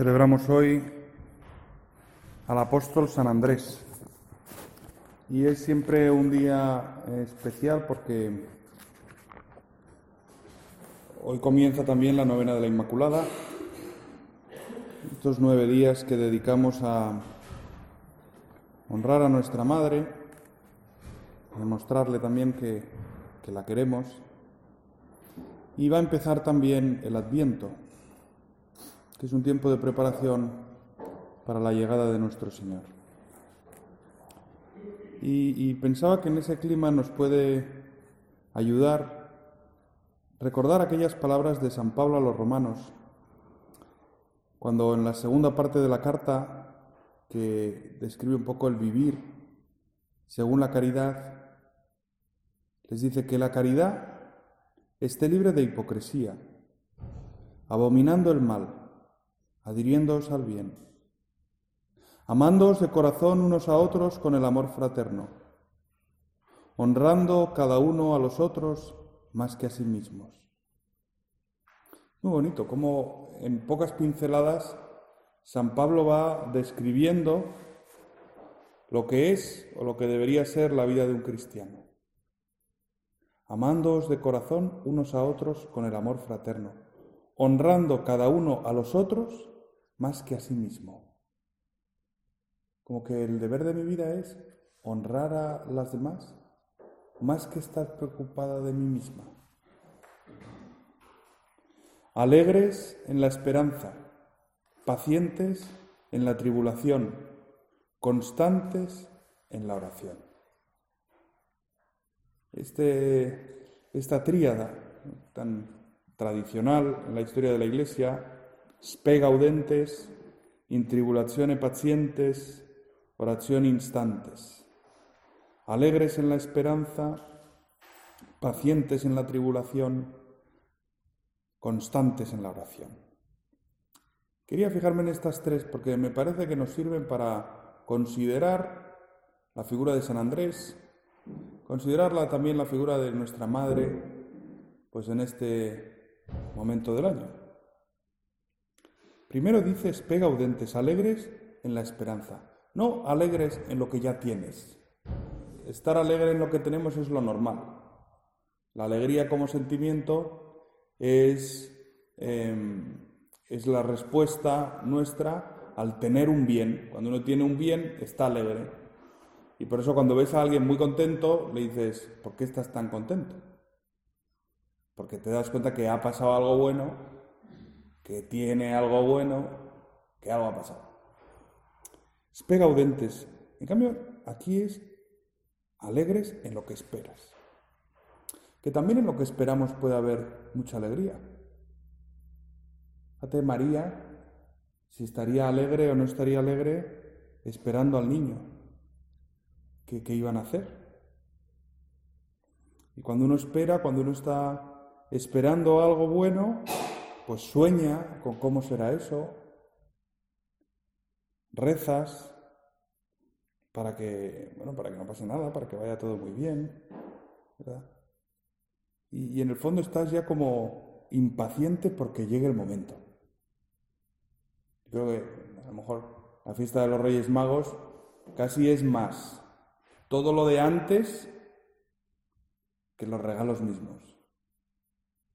Celebramos hoy al apóstol San Andrés. Y es siempre un día especial porque hoy comienza también la novena de la Inmaculada. Estos nueve días que dedicamos a honrar a nuestra Madre, a demostrarle también que, que la queremos. Y va a empezar también el Adviento, que es un tiempo de preparación para la llegada de nuestro Señor. Y, pensaba que en ese clima nos puede ayudar recordar aquellas palabras de San Pablo a los romanos, cuando en la segunda parte de la carta, que describe un poco el vivir según la caridad, les dice que la caridad esté libre de hipocresía, abominando el mal, adhiriéndoos al bien, amándoos de corazón unos a otros con el amor fraterno, honrando cada uno a los otros más que a sí mismos. Muy bonito, como en pocas pinceladas San Pablo va describiendo lo que es o lo que debería ser la vida de un cristiano. Amándoos de corazón unos a otros con el amor fraterno, honrando cada uno a los otros más que a sí mismo. Como que el deber de mi vida es honrar a las demás más que estar preocupada de mí misma. Alegres en la esperanza, pacientes en la tribulación, constantes en la oración. Este, esta tríada tan tradicional en la historia de la Iglesia spe gaudentes, in tribulazione pacientes, oración instantes, alegres en la esperanza, pacientes en la tribulación, constantes en la oración. Quería fijarme en estas tres porque me parece que nos sirven para considerar la figura de San Andrés, considerarla también la figura de nuestra Madre, pues en este momento del año. Primero dices, pega audentes, alegres en la esperanza, no alegres en lo que ya tienes. Estar alegre en lo que tenemos es lo normal. La alegría como sentimiento es, em, es la respuesta nuestra al tener un bien. Cuando uno tiene un bien, está alegre. Y por eso cuando ves a alguien muy contento, le dices, ¿por qué estás tan contento? Porque te das cuenta que ha pasado algo bueno que tiene algo bueno, que algo ha pasado. Espera audentes. En cambio, aquí es alegres en lo que esperas. Que también en lo que esperamos puede haber mucha alegría. Fíjate, María, si estaría alegre o no estaría alegre esperando al niño que iban a hacer. Y cuando uno espera, cuando uno está esperando algo bueno, pues sueña con cómo será eso, rezas para que, bueno, para que no pase nada, para que vaya todo muy bien, y en el fondo estás ya como impaciente porque llegue el momento. Creo que a lo mejor la fiesta de los Reyes Magos casi es más todo lo de antes que los regalos mismos.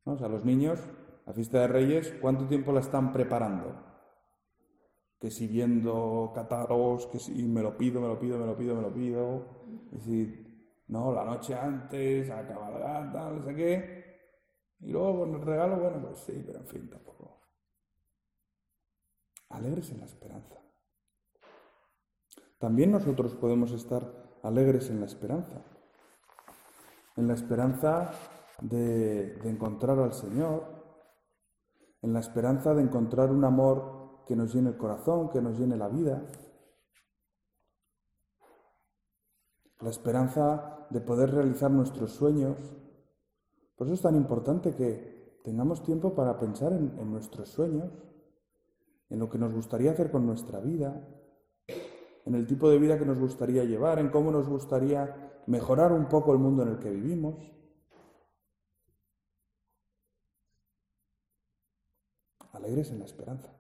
¿No? O sea, los niños la fiesta de Reyes, ¿cuánto tiempo la están preparando? Que si viendo catálogos, que si me lo pido, me lo pido, me lo pido, me lo pido. Es decir, no, la noche antes, a cabalgata, no sé qué. Y luego con el regalo, bueno, pues sí, pero en fin, tampoco. Alegres en la esperanza. También nosotros podemos estar alegres en la esperanza. En la esperanza de, de encontrar al Señor, en la esperanza de encontrar un amor que nos llene el corazón, que nos llene la vida. La esperanza de poder realizar nuestros sueños. Por eso es tan importante que tengamos tiempo para pensar en, nuestros sueños, en lo que nos gustaría hacer con nuestra vida, en el tipo de vida que nos gustaría llevar, en cómo nos gustaría mejorar un poco el mundo en el que vivimos. Alegres en la esperanza.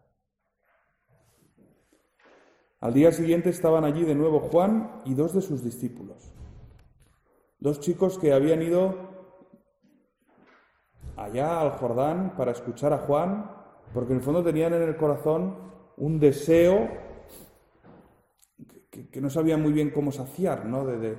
Al día siguiente estaban allí de nuevo Juan y dos de sus discípulos. Dos chicos que habían ido allá al Jordán para escuchar a Juan, porque en el fondo tenían en el corazón un deseo que, no sabían muy bien cómo saciar, ¿no? De,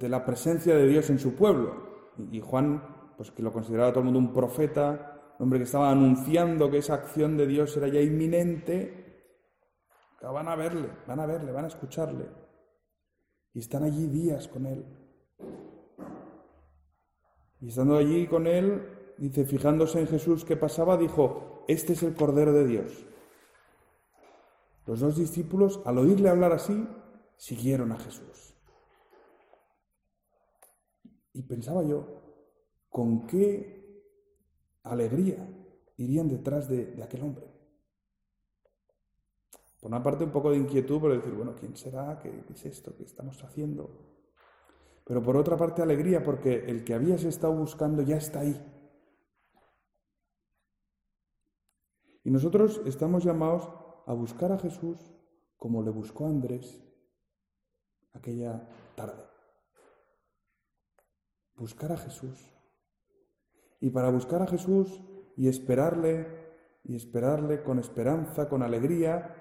la presencia de Dios en su pueblo. Y, Juan, pues que lo consideraba todo el mundo un profeta, hombre que estaba anunciando que esa acción de Dios era ya inminente, van a verle, van a verle, van a escucharle. Y están allí días con él. Y estando allí con él, dice, fijándose en Jesús que pasaba, dijo, este es el Cordero de Dios. Los dos discípulos, al oírle hablar así, siguieron a Jesús. Y pensaba yo, ¿con qué alegría irían detrás de, aquel hombre? Por una parte un poco de inquietud por decir, bueno, ¿quién será? ¿Qué es esto que estamos haciendo? Pero por otra parte alegría porque el que habías estado buscando ya está ahí. Y nosotros estamos llamados a buscar a Jesús como le buscó Andrés aquella tarde. Buscar a Jesús. Y para buscar a Jesús y esperarle, y esperarle con esperanza, con alegría,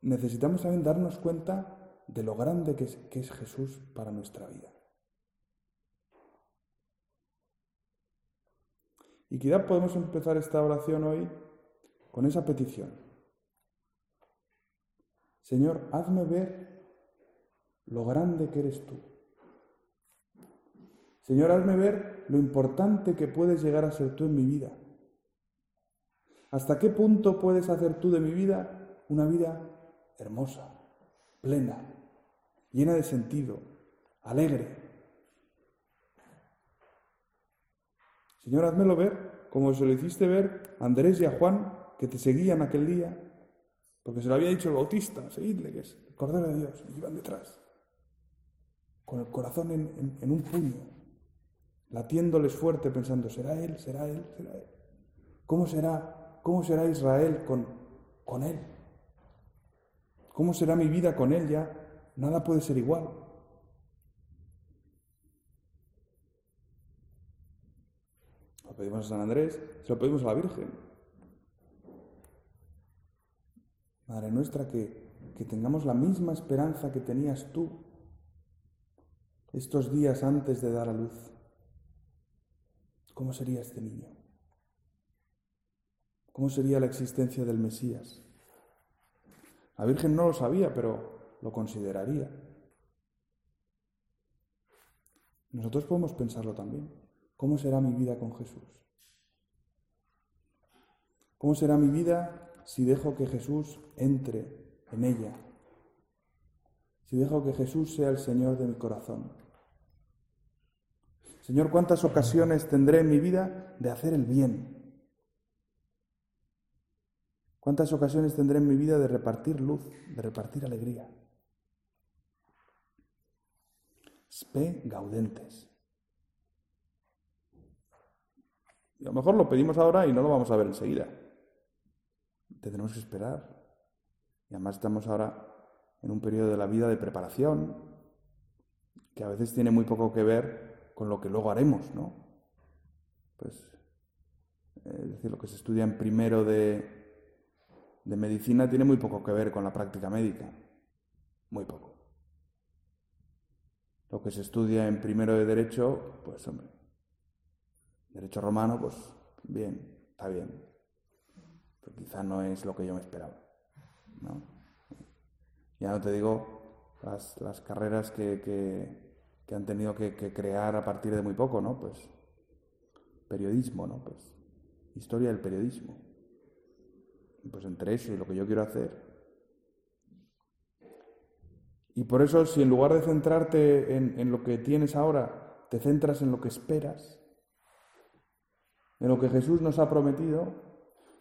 necesitamos también darnos cuenta de lo grande que es, que es Jesús para nuestra vida. Y quizá podemos empezar esta oración hoy con esa petición. Señor, hazme ver lo grande que eres tú. Señor, hazme ver lo importante que puedes llegar a ser tú en mi vida. ¿Hasta qué punto puedes hacer tú de mi vida una vida hermosa, plena, llena de sentido, alegre, Señor, házmelo ver como se lo hiciste ver a Andrés y a Juan que te seguían aquel día, porque se lo había dicho el bautista, seguidle, que es el Cordero de Dios, y iban detrás, con el corazón en, un puño, latiéndoles fuerte, pensando, ¿será Él? ¿Será Él? ¿Será Él? ¿Cómo será, cómo será Israel con, con Él? ¿Cómo será mi vida con Él ya? Nada puede ser igual. pedimos a San Andrés, se lo pedimos a la Virgen. Madre nuestra, que, que tengamos la misma esperanza que tenías tú estos días antes de dar a luz. ¿Cómo sería este niño? ¿Cómo sería la existencia del Mesías? La Virgen no lo sabía, pero lo consideraría. Nosotros podemos pensarlo también. ¿Cómo será mi vida con Jesús? ¿Cómo será mi vida si dejo que Jesús entre en ella? Si dejo que Jesús sea el Señor de mi corazón. Señor, ¿cuántas ocasiones tendré en mi vida de hacer el bien? ¿Cuántas ocasiones tendré en mi vida de repartir luz, de repartir alegría? Spe gaudentes. Y a lo mejor lo pedimos ahora y no lo vamos a ver enseguida. Tendremos que esperar. Y además estamos ahora en un periodo de la vida de preparación, que a veces tiene muy poco que ver con lo que luego haremos, ¿no? Pues, eh, es decir, lo que se estudia en primero de, de medicina tiene muy poco que ver con la práctica médica. Muy poco. Lo que se estudia en primero de derecho, pues hombre, Derecho romano, pues bien, está bien. Pero quizá no es lo que yo me esperaba. ¿no? Ya no te digo las, carreras que, han tenido que, crear a partir de muy poco, ¿no? Pues periodismo, ¿no? Pues historia del periodismo. Pues entre eso y lo que yo quiero hacer. Y por eso, si en lugar de centrarte en lo que tienes ahora, te centras en lo que esperas, en lo que Jesús nos ha prometido,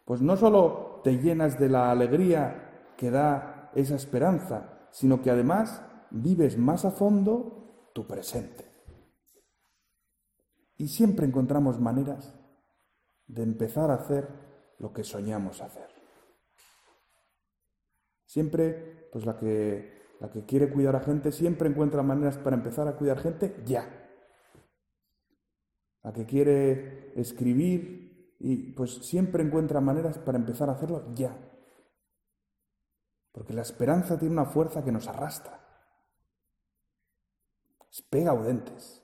pues no solo te llenas de la alegría que da esa esperanza, sino que además vives más a fondo tu presente. Y siempre encontramos maneras de empezar a hacer lo que soñamos hacer. Siempre, pues la que, la que quiere cuidar a gente, siempre encuentra maneras para empezar a cuidar gente ya. La que quiere escribir, y pues siempre encuentra maneras para empezar a hacerlo ya. Porque la esperanza tiene una fuerza que nos arrastra. Spega audentes.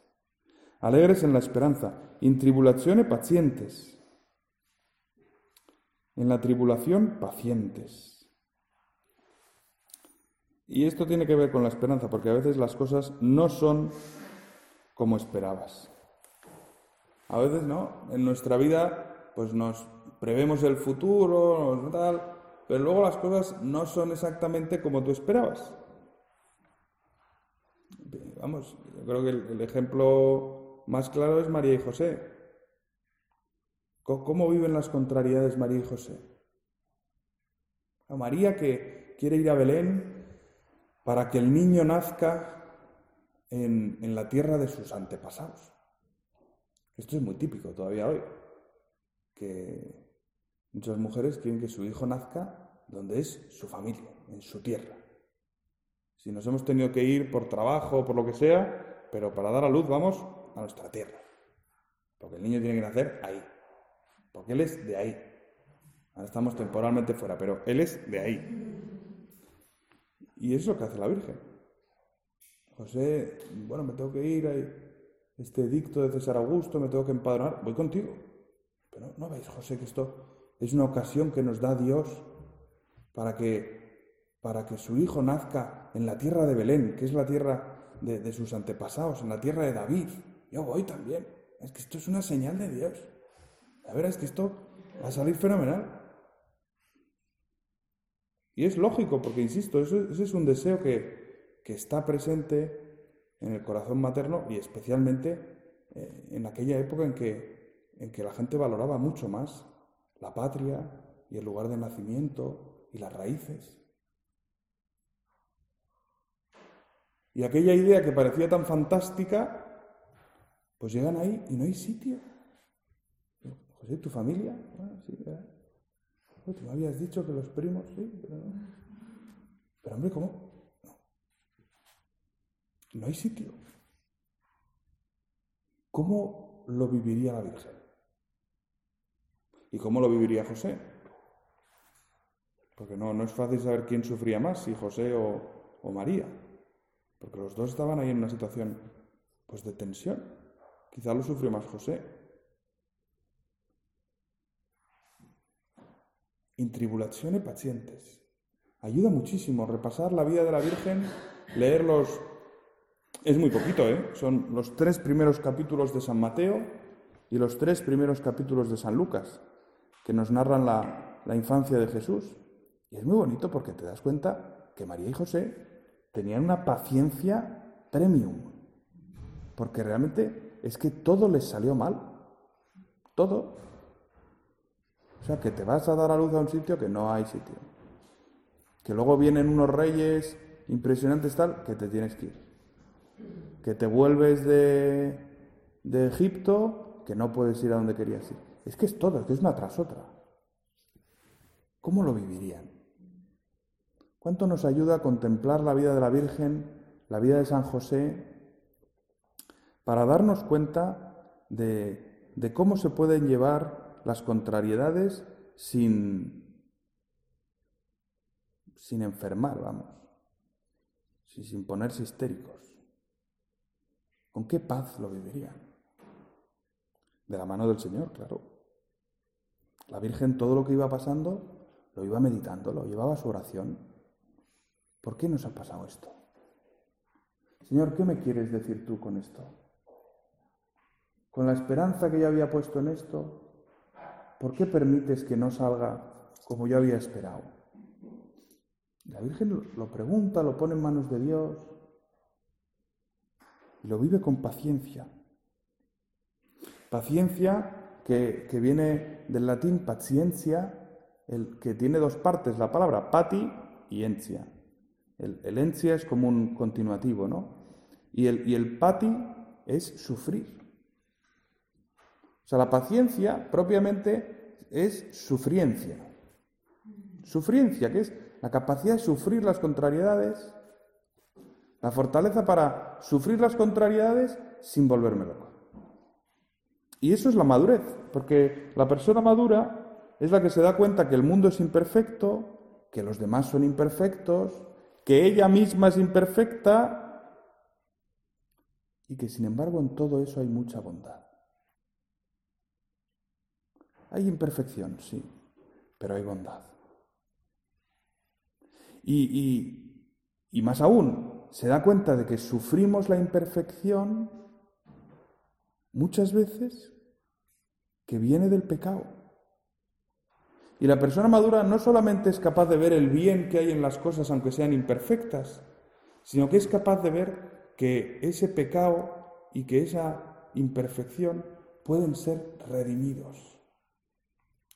Alegres en la esperanza, in tribulazione pacientes. En la tribulación, pacientes. Y esto tiene que ver con la esperanza, porque a veces las cosas no son como esperabas. A veces, ¿no? En nuestra vida, pues nos prevemos el futuro, tal, pero luego las cosas no son exactamente como tú esperabas. Vamos, yo creo que el, ejemplo más claro es María y José. ¿Cómo viven las contrariedades María y José? A María que quiere ir a Belén para que el niño nazca en, en la tierra de sus antepasados. Esto es muy típico todavía hoy, que muchas mujeres quieren que su hijo nazca donde es su familia, en su tierra. Si nos hemos tenido que ir por trabajo por lo que sea, pero para dar a luz vamos a nuestra tierra. Porque el niño tiene que nacer ahí. Porque él es de ahí. Ahora estamos temporalmente fuera, pero él es de ahí. Y eso es lo que hace la Virgen. José, bueno, me tengo que ir a este dicto de César Augusto, me tengo que empadronar, voy contigo. Pero no veis, José, que esto es una ocasión que nos da Dios para que para que su hijo nazca en la tierra de Belén, que es la tierra de, sus antepasados, en la tierra de David. Yo voy también. Es que esto es una señal de Dios. La verdad es que esto va a salir fenomenal. Y es lógico, porque insisto, ese es un deseo que, que, está presente en el corazón materno y especialmente eh, en aquella época en que, en que la gente valoraba mucho más la patria y el lugar de nacimiento y las raíces. Y aquella idea que parecía tan fantástica, pues llegan ahí y no hay sitio. José, ¿tu familia? Ah, sí, ¿verdad? Tú me habías dicho que los primos, sí, pero no. Pero hombre, ¿cómo? No. Hay sitio. ¿Cómo lo viviría la Virgen? ¿Y cómo lo viviría José? Porque no, no es fácil saber quién sufría más, si José o, o María porque los dos estaban ahí en una situación pues de tensión. Quizá lo sufrió más José. In tribulazione pacientes. Ayuda muchísimo repasar la vida de la Virgen, leerlos. Es muy poquito, ¿eh? Son los tres primeros capítulos de San Mateo y los tres primeros capítulos de San Lucas, que nos narran la, la infancia de Jesús. Y es muy bonito porque te das cuenta que María y José tenían una paciencia premium, porque realmente es que todo les salió mal, todo. O sea, que te vas a dar a luz a un sitio que no hay sitio. Que luego vienen unos reyes impresionantes tal, que te tienes que ir. Que te vuelves de, de Egipto, que no puedes ir a donde querías ir. Es que es todo, es que es una tras otra. ¿Cómo lo vivirían? ¿Cuánto nos ayuda a contemplar la vida de la Virgen, la vida de San José, para darnos cuenta de, cómo se pueden llevar las contrariedades sin, sin enfermar, vamos, sin, sin ponerse histéricos? ¿Con qué paz lo vivirían? De la mano del Señor, claro. La Virgen todo lo que iba pasando lo iba meditando, lo llevaba a su oración. ¿Por qué nos ha pasado esto? Señor, ¿qué me quieres decir tú con esto? Con la esperanza que yo había puesto en esto, ¿por qué permites que no salga como yo había esperado? La Virgen lo pregunta, lo pone en manos de Dios y lo vive con paciencia. Paciencia que, que viene del latín paciencia, el, que tiene dos partes, la palabra pati y encia. El, encia es como un continuativo, ¿no? Y el, y el pati es sufrir. O sea, la paciencia propiamente es sufriencia. Sufriencia, que es la capacidad de sufrir las contrariedades, la fortaleza para sufrir las contrariedades sin volverme loco. Y eso es la madurez, porque la persona madura es la que se da cuenta que el mundo es imperfecto, que los demás son imperfectos, que ella misma es imperfecta y que sin embargo en todo eso hay mucha bondad. Hay imperfección, sí, pero hay bondad. Y, y más aún, se da cuenta de que sufrimos la imperfección muchas veces que viene del pecado. Y la persona madura no solamente es capaz de ver el bien que hay en las cosas aunque sean imperfectas, sino que es capaz de ver que ese pecado y que esa imperfección pueden ser redimidos.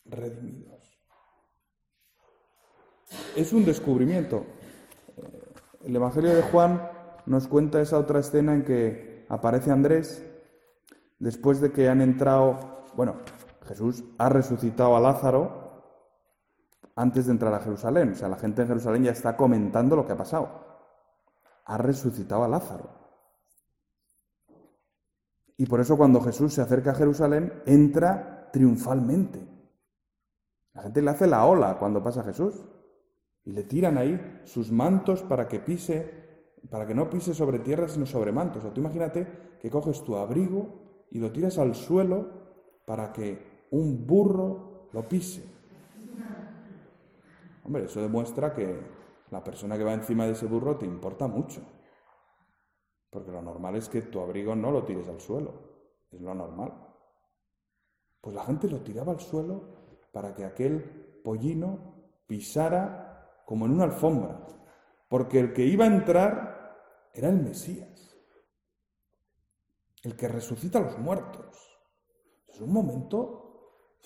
Redimidos. Es un descubrimiento. El Evangelio de Juan nos cuenta esa otra escena en que aparece Andrés después de que han entrado bueno, Jesús ha resucitado a Lázaro antes de entrar a Jerusalén. O sea, la gente en Jerusalén ya está comentando lo que ha pasado. Ha resucitado a Lázaro. Y por eso cuando Jesús se acerca a Jerusalén, entra triunfalmente. La gente le hace la ola cuando pasa Jesús. Y le tiran ahí sus mantos para que pise, para que no pise sobre tierra, sino sobre mantos. O sea, tú imagínate que coges tu abrigo y lo tiras al suelo para que un burro lo pise. Hombre, eso demuestra que la persona que va encima de ese burro te importa mucho. Porque lo normal es que tu abrigo no lo tires al suelo. Es lo normal. Pues la gente lo tiraba al suelo para que aquel pollino pisara como en una alfombra. Porque el que iba a entrar era el Mesías. El que resucita a los muertos. Es un momento,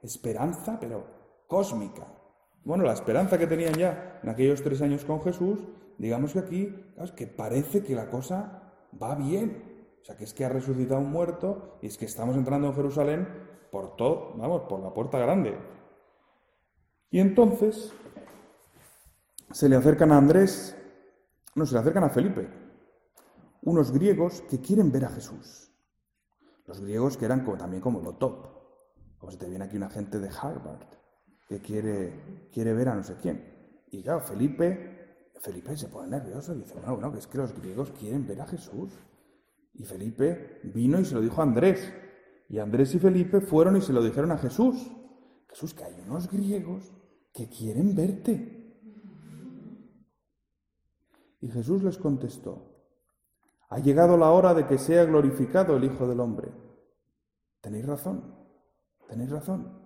esperanza, pero cósmica. Bueno, la esperanza que tenían ya en aquellos tres años con Jesús, digamos que aquí, es que parece que la cosa va bien. O sea, que es que ha resucitado un muerto y es que estamos entrando en Jerusalén por todo, vamos, por la puerta grande. Y entonces se le acercan a Andrés, no, se le acercan a Felipe, unos griegos que quieren ver a Jesús. Los griegos que eran también como lo top. Como si te viene aquí una gente de Harvard que quiere, quiere ver a no sé quién. Y claro, Felipe, Felipe se pone nervioso y dice, bueno, bueno, que es que los griegos quieren ver a Jesús. Y Felipe vino y se lo dijo a Andrés. Y Andrés y Felipe fueron y se lo dijeron a Jesús. Jesús, que hay unos griegos que quieren verte. Y Jesús les contestó, ha llegado la hora de que sea glorificado el Hijo del Hombre. Tenéis razón, tenéis razón.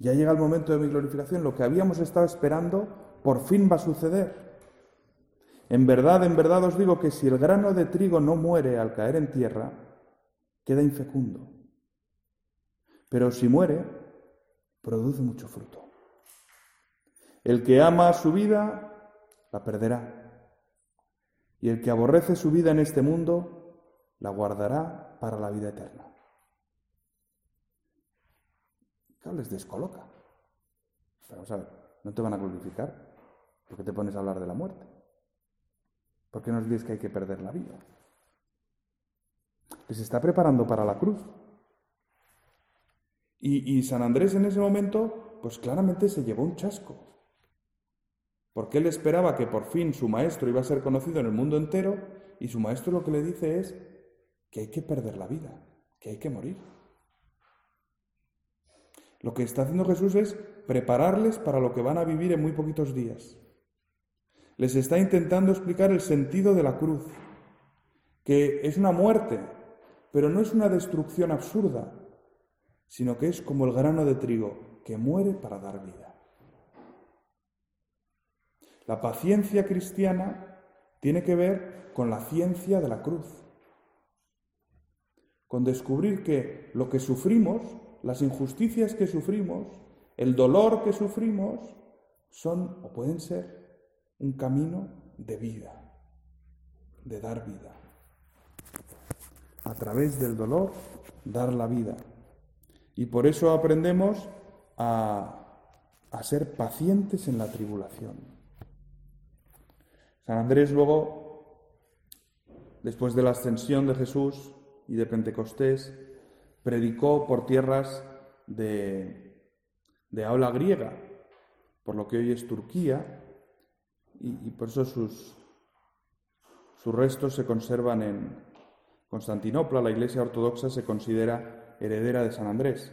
Ya llega el momento de mi glorificación. Lo que habíamos estado esperando por fin va a suceder. En verdad, en verdad os digo que si el grano de trigo no muere al caer en tierra, queda infecundo. Pero si muere, produce mucho fruto. El que ama su vida, la perderá. Y el que aborrece su vida en este mundo, la guardará para la vida eterna. Claro, les descoloca. Vamos a ver, no te van a glorificar porque te pones a hablar de la muerte. ¿Por qué nos dices que hay que perder la vida? Les está preparando para la cruz. Y, y San Andrés en ese momento, pues claramente se llevó un chasco porque él esperaba que por fin su maestro iba a ser conocido en el mundo entero y su maestro lo que le dice es que hay que perder la vida, que hay que morir. Lo que está haciendo Jesús es prepararles para lo que van a vivir en muy poquitos días. Les está intentando explicar el sentido de la cruz, que es una muerte, pero no es una destrucción absurda, sino que es como el grano de trigo que muere para dar vida. La paciencia cristiana tiene que ver con la ciencia de la cruz, con descubrir que lo que sufrimos, las injusticias que sufrimos, el dolor que sufrimos, son o pueden ser un camino de vida, de dar vida. A través del dolor, dar la vida. Y por eso aprendemos a a ser pacientes en la tribulación. San Andrés luego, después de la ascensión de Jesús y de Pentecostés, predicó por tierras de, de habla griega, por lo que hoy es Turquía, y, por eso sus, sus restos se conservan en Constantinopla. La Iglesia Ortodoxa se considera heredera de San Andrés.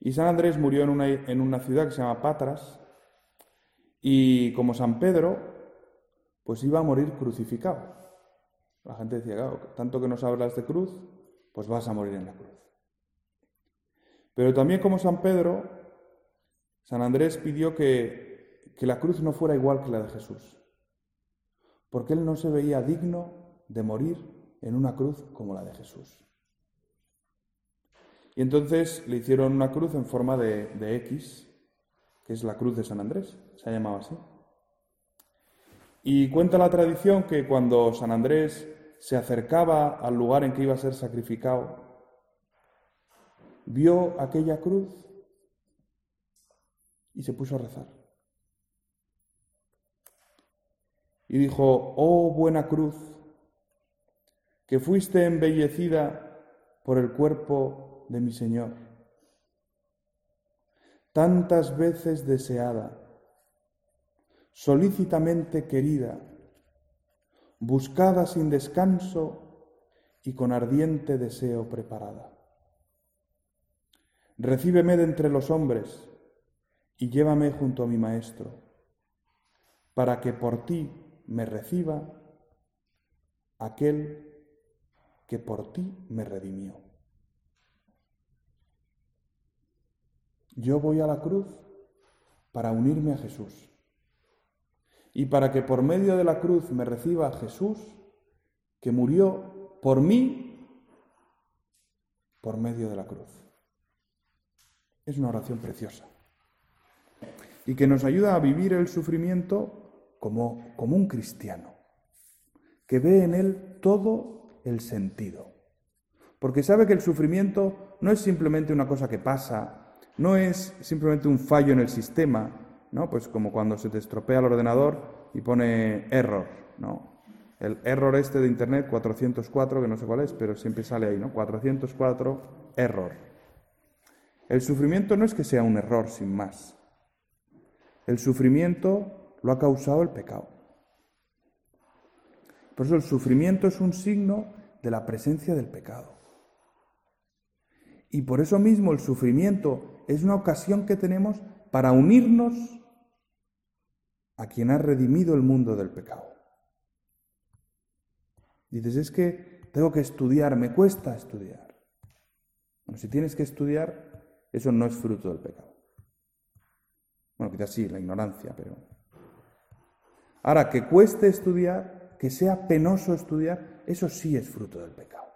Y San Andrés murió en una, en una ciudad que se llama Patras, y como San Pedro, pues iba a morir crucificado. La gente decía, claro, tanto que nos hablas de cruz, pues vas a morir en la cruz. Pero también como San Pedro, San Andrés pidió que, que la cruz no fuera igual que la de Jesús, porque él no se veía digno de morir en una cruz como la de Jesús. Y entonces le hicieron una cruz en forma de, de X, que es la cruz de San Andrés, se ha llamado así. Y cuenta la tradición que cuando San Andrés se acercaba al lugar en que iba a ser sacrificado, vio aquella cruz y se puso a rezar. Y dijo, oh buena cruz, que fuiste embellecida por el cuerpo de mi Señor, tantas veces deseada, solícitamente querida, buscada sin descanso y con ardiente deseo preparada. Recíbeme de entre los hombres y llévame junto a mi Maestro, para que por ti me reciba aquel que por ti me redimió. Yo voy a la cruz para unirme a Jesús y para que por medio de la cruz me reciba Jesús, que murió por mí por medio de la cruz. Es una oración preciosa y que nos ayuda a vivir el sufrimiento como, como un cristiano, que ve en él todo el sentido. Porque sabe que el sufrimiento no es simplemente una cosa que pasa, no es simplemente un fallo en el sistema, ¿no? Pues como cuando se te estropea el ordenador y pone error, ¿no? El error este de internet 404, que no sé cuál es, pero siempre sale ahí, ¿no? 404 error. El sufrimiento no es que sea un error sin más. El sufrimiento lo ha causado el pecado. Por eso el sufrimiento es un signo de la presencia del pecado. Y por eso mismo el sufrimiento es una ocasión que tenemos para unirnos a quien ha redimido el mundo del pecado. Dices, es que tengo que estudiar, me cuesta estudiar. Bueno, si tienes que estudiar, eso no es fruto del pecado. Bueno, quizás sí, la ignorancia, pero... Ahora, que cueste estudiar, que sea penoso estudiar, eso sí es fruto del pecado.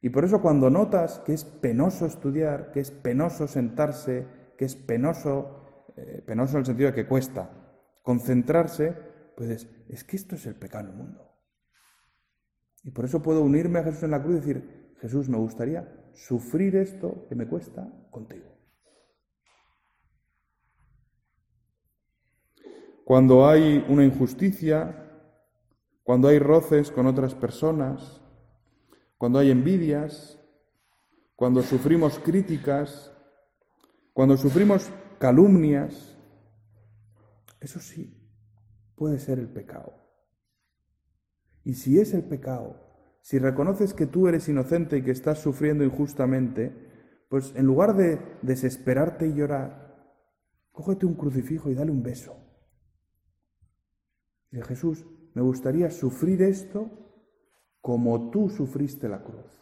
Y por eso cuando notas que es penoso estudiar, que es penoso sentarse, que es penoso, eh, penoso en el sentido de que cuesta concentrarse, pues es que esto es el pecado en el mundo. Y por eso puedo unirme a Jesús en la cruz y decir, Jesús, me gustaría sufrir esto que me cuesta contigo. Cuando hay una injusticia, cuando hay roces con otras personas, cuando hay envidias, cuando sufrimos críticas, cuando sufrimos calumnias, eso sí puede ser el pecado. Y si es el pecado, si reconoces que tú eres inocente y que estás sufriendo injustamente, pues en lugar de desesperarte y llorar, cógete un crucifijo y dale un beso. Y Jesús, me gustaría sufrir esto como tú sufriste la cruz.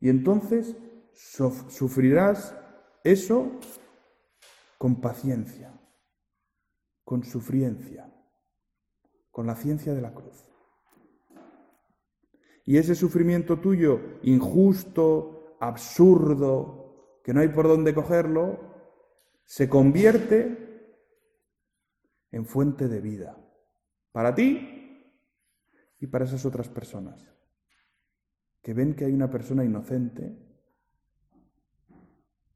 Y entonces sufrirás eso con paciencia, con sufriencia, con la ciencia de la cruz. Y ese sufrimiento tuyo, injusto, absurdo, que no hay por dónde cogerlo, se convierte en fuente de vida para ti y para esas otras personas que ven que hay una persona inocente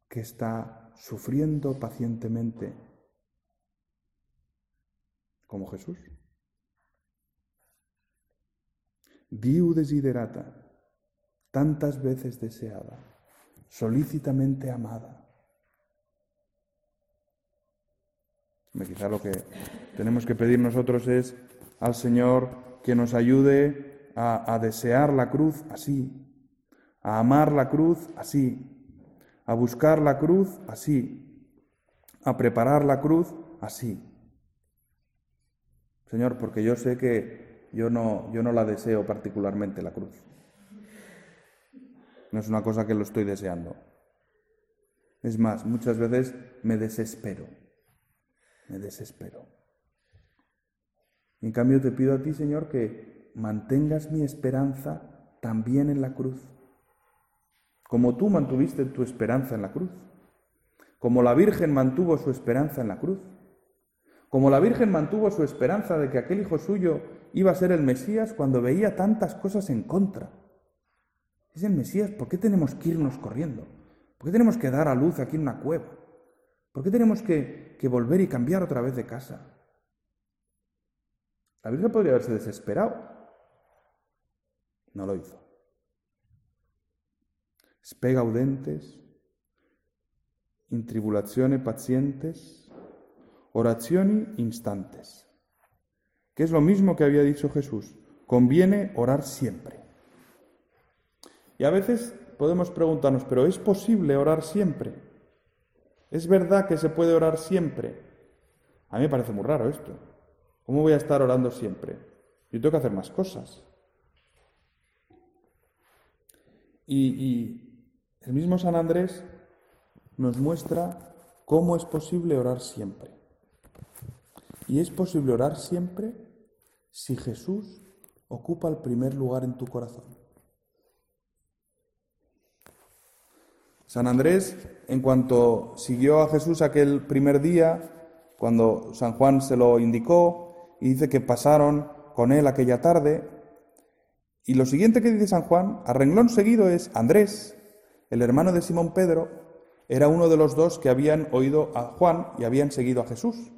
que está sufriendo pacientemente como Jesús. Diu desiderata, tantas veces deseada, solícitamente amada. Quizá lo que tenemos que pedir nosotros es al Señor que nos ayude a, a desear la cruz así, a amar la cruz así, a buscar la cruz así, a preparar la cruz así. Señor, porque yo sé que yo no, yo no la deseo particularmente la cruz. No es una cosa que lo estoy deseando. Es más, muchas veces me desespero. Me desespero. En cambio te pido a ti, Señor, que mantengas mi esperanza también en la cruz. Como tú mantuviste tu esperanza en la cruz. Como la Virgen mantuvo su esperanza en la cruz. Como la Virgen mantuvo su esperanza de que aquel hijo suyo iba a ser el Mesías cuando veía tantas cosas en contra. Es el Mesías, ¿por qué tenemos que irnos corriendo? ¿Por qué tenemos que dar a luz aquí en una cueva? ¿Por qué tenemos que, que volver y cambiar otra vez de casa? La Virgen podría haberse desesperado. No lo hizo. Spe gaudentes, in pacientes, orazioni instantes, que es lo mismo que había dicho Jesús, conviene orar siempre. Y a veces podemos preguntarnos, ¿pero es posible orar siempre? ¿Es verdad que se puede orar siempre? A mí me parece muy raro esto. ¿Cómo voy a estar orando siempre? Yo tengo que hacer más cosas. Y, y el mismo San Andrés nos muestra cómo es posible orar siempre. Y es posible orar siempre si Jesús ocupa el primer lugar en tu corazón. San Andrés, en cuanto siguió a Jesús aquel primer día, cuando San Juan se lo indicó, y dice que pasaron con él aquella tarde, y lo siguiente que dice San Juan, a renglón seguido, es Andrés, el hermano de Simón Pedro, era uno de los dos que habían oído a Juan y habían seguido a Jesús.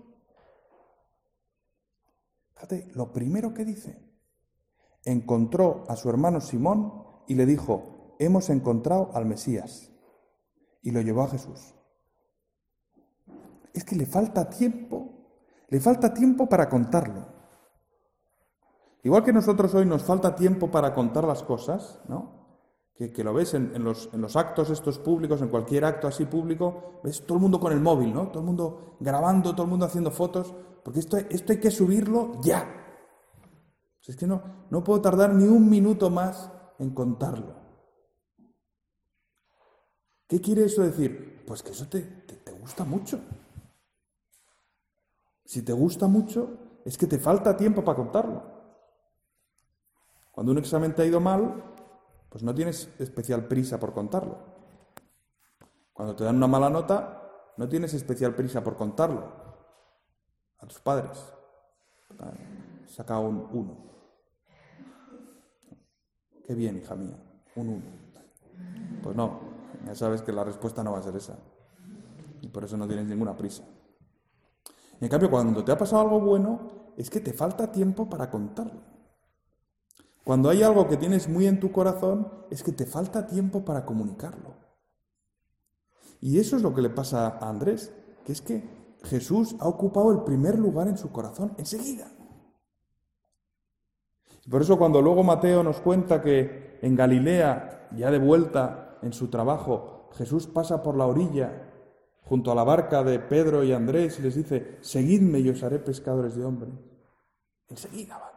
Fíjate, lo primero que dice, encontró a su hermano Simón y le dijo, hemos encontrado al Mesías. Y lo llevó a Jesús. Es que le falta tiempo, le falta tiempo para contarlo. Igual que nosotros hoy nos falta tiempo para contar las cosas, ¿no? Que, lo ves en, los, actos estos públicos, en cualquier acto así público, ves todo el mundo con el móvil, ¿no? Todo el mundo grabando, todo el mundo haciendo fotos porque esto, esto hay que subirlo ya. es que no, no puedo tardar ni un minuto más en contarlo. ¿Qué quiere eso decir? Pues que eso te, te gusta mucho. Si te gusta mucho, es que te falta tiempo para contarlo. Cuando un examen te ha ido mal, pues no tienes especial prisa por contarlo. Cuando te dan una mala nota, no tienes especial prisa por contarlo a tus padres. Saca un uno. Qué bien, hija mía, un uno. Pues no, ya sabes que la respuesta no va a ser esa. Y por eso no tienes ninguna prisa. En cambio, cuando te ha pasado algo bueno, es que te falta tiempo para contarlo. Cuando hay algo que tienes muy en tu corazón, es que te falta tiempo para comunicarlo. Y eso es lo que le pasa a Andrés, que es que Jesús ha ocupado el primer lugar en su corazón enseguida. por eso cuando luego Mateo nos cuenta que en Galilea, ya de vuelta en su trabajo, Jesús pasa por la orilla junto a la barca de Pedro y Andrés y les dice, seguidme y os haré pescadores de hombres. Enseguida van.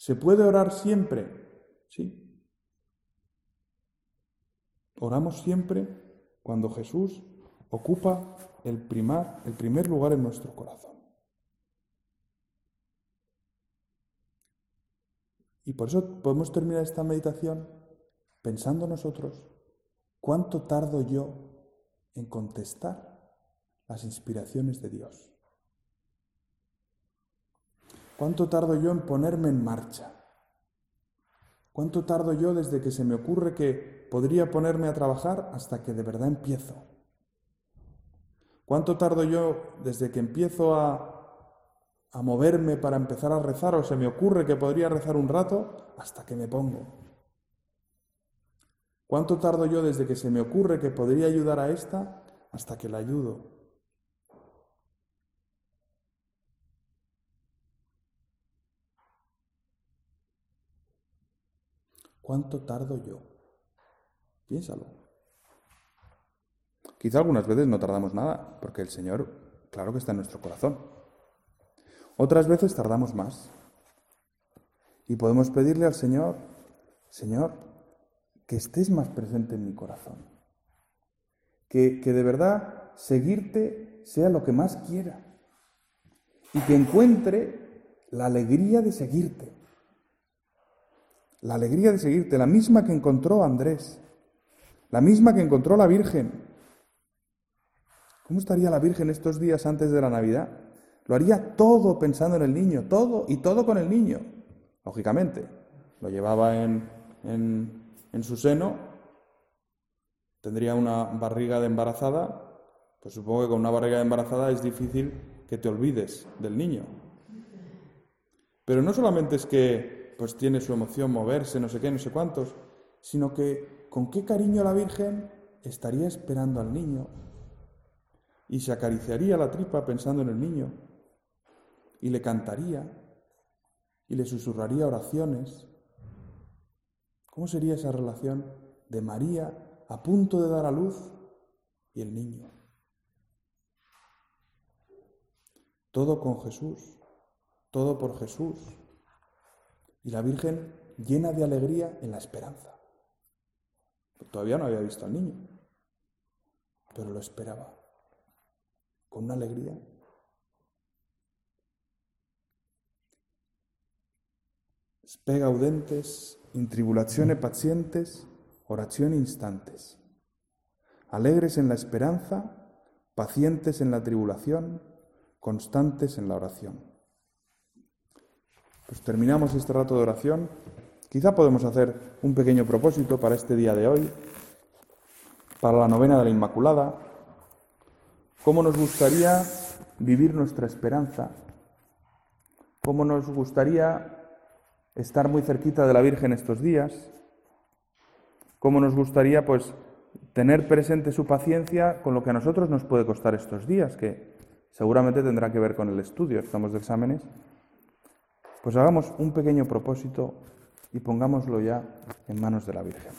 ¿Se puede orar siempre? Sí. Oramos siempre cuando Jesús ocupa el, el primer lugar en nuestro corazón. Y por eso podemos terminar esta meditación pensando nosotros, ¿cuánto tardo yo en contestar las inspiraciones de Dios? ¿Cuánto tardo yo en ponerme en marcha? ¿Cuánto tardo yo desde que se me ocurre que podría ponerme a trabajar hasta que de verdad empiezo? ¿Cuánto tardo yo desde que empiezo a, a moverme para empezar a rezar o se me ocurre que podría rezar un rato hasta que me pongo? ¿Cuánto tardo yo desde que se me ocurre que podría ayudar a esta hasta que la ayudo? ¿Cuánto tardo yo? Piénsalo. Quizá algunas veces no tardamos nada, porque el Señor, claro que está en nuestro corazón. Otras veces tardamos más. Y podemos pedirle al Señor, Señor, que estés más presente en mi corazón. Que, que de verdad seguirte sea lo que más quiera. Y que encuentre la alegría de seguirte. La alegría de seguirte, la misma que encontró Andrés, la misma que encontró la Virgen. ¿Cómo estaría la Virgen estos días antes de la Navidad? Lo haría todo pensando en el niño, todo y todo con el niño, lógicamente. Lo llevaba en, en en su seno, tendría una barriga de embarazada, pues supongo que con una barriga de embarazada es difícil que te olvides del niño. Pero no solamente es que pues tiene su emoción moverse, no sé qué, no sé cuántos, sino que con qué cariño la Virgen estaría esperando al niño y se acariciaría la tripa pensando en el niño y le cantaría y le susurraría oraciones ¿Cómo sería esa relación de María a punto de dar a luz y el niño? Todo con Jesús, todo por Jesús. Y la Virgen llena de alegría en la esperanza. Todavía no había visto al niño, pero lo esperaba con una alegría. Spega audentes in tribulazione pacientes, oración instantes. Alegres en la esperanza, pacientes en la tribulación, constantes en la oración. Pues terminamos este rato de oración. Quizá podemos hacer un pequeño propósito para este día de hoy, para la novena de la Inmaculada. ¿Cómo nos gustaría vivir nuestra esperanza? ¿Cómo nos gustaría estar muy cerquita de la Virgen estos días, cómo nos gustaría pues tener presente su paciencia con lo que a nosotros nos puede costar estos días, que seguramente tendrá que ver con el estudio, estamos de exámenes, pues hagamos un pequeño propósito y pongámoslo ya en manos de la Virgen.